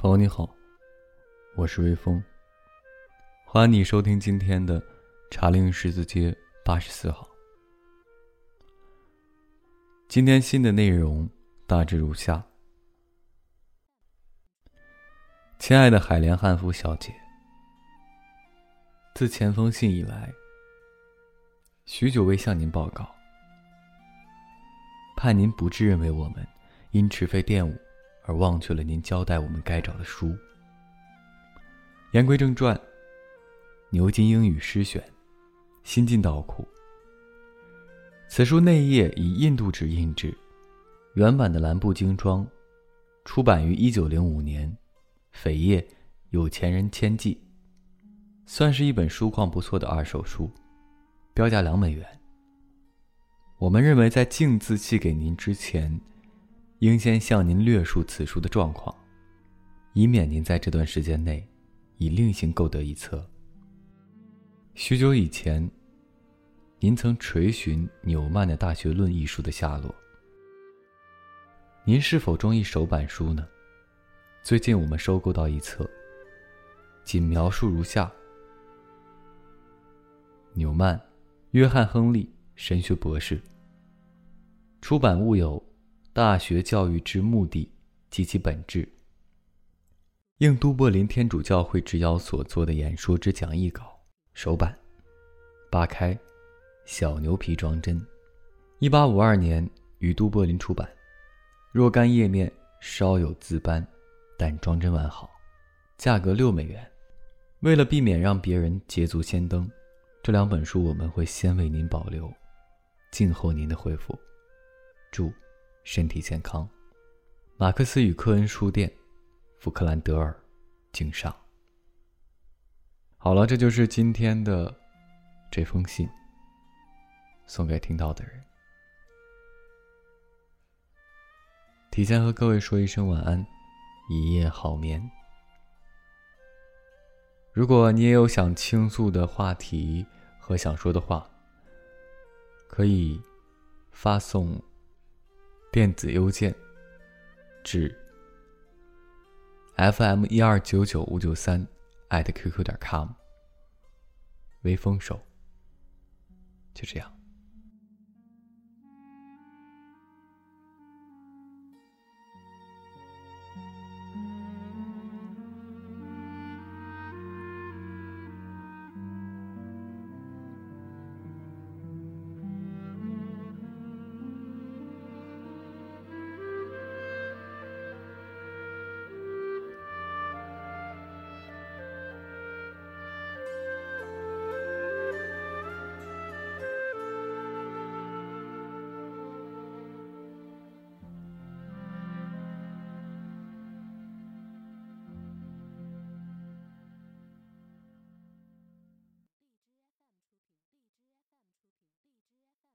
朋友你好，我是微风。欢迎你收听今天的茶陵十字街八十四号。今天新的内容大致如下：亲爱的海莲汉服小姐，自前封信以来，许久未向您报告，盼您不致认为我们因迟废玷污。而忘却了您交代我们该找的书。言归正传，牛津英语诗选，新进道库。此书内页以印度纸印制，原版的蓝布精装，出版于一九零五年，扉页有钱人签记，算是一本书况不错的二手书，标价两美元。我们认为在径自寄给您之前。应先向您略述此书的状况，以免您在这段时间内已另行购得一册。许久以前，您曾垂询纽曼的《大学论》一书的下落。您是否中意手版书呢？最近我们收购到一册，仅描述如下：纽曼，约翰·亨利，神学博士。出版物有。大学教育之目的及其本质。应都柏林天主教会之邀所做的演说之讲义稿，首版，八开，小牛皮装帧，一八五二年于都柏林出版，若干页面稍有字斑，但装帧完好，价格六美元。为了避免让别人捷足先登，这两本书我们会先为您保留，静候您的回复。祝。身体健康，马克思与科恩书店，福克兰德尔，敬上。好了，这就是今天的这封信，送给听到的人。提前和各位说一声晚安，一夜好眠。如果你也有想倾诉的话题和想说的话，可以发送。电子邮件至 fm 一二九九五九三艾特 qq 点 com，微风手，就这样。